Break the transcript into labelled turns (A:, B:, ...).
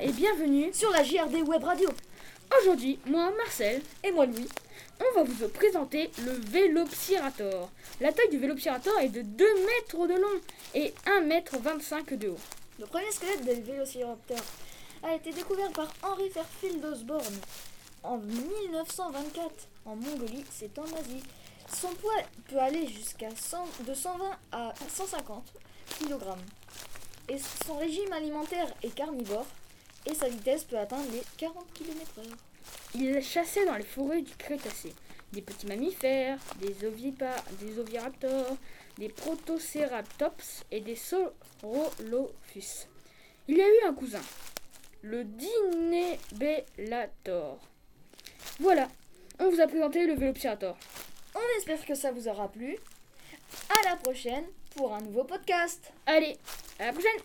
A: Et bienvenue
B: sur la JRD Web Radio.
A: Aujourd'hui, moi Marcel
B: et moi Louis,
A: on va vous présenter le Vélopsirator. La taille du Vélopsirator est de 2 mètres de long et 1 mètre 25 de haut.
B: Le premier squelette des Vélociraptor a été découvert par Henry Fairfield Osborne en 1924 en Mongolie, c'est en Asie. Son poids peut aller jusqu'à de 120 à 150 kg. Et son régime alimentaire est carnivore et sa vitesse peut atteindre les 40 km/h.
A: Il chassait dans les forêts du Crétacé des petits mammifères, des, ovipa, des oviraptors, des protocératops et des saurolophus. Il y a eu un cousin, le Dinebellator. Voilà, on vous a présenté le Vélopsirator.
B: On espère que ça vous aura plu. À la prochaine pour un nouveau podcast.
A: Allez, à la prochaine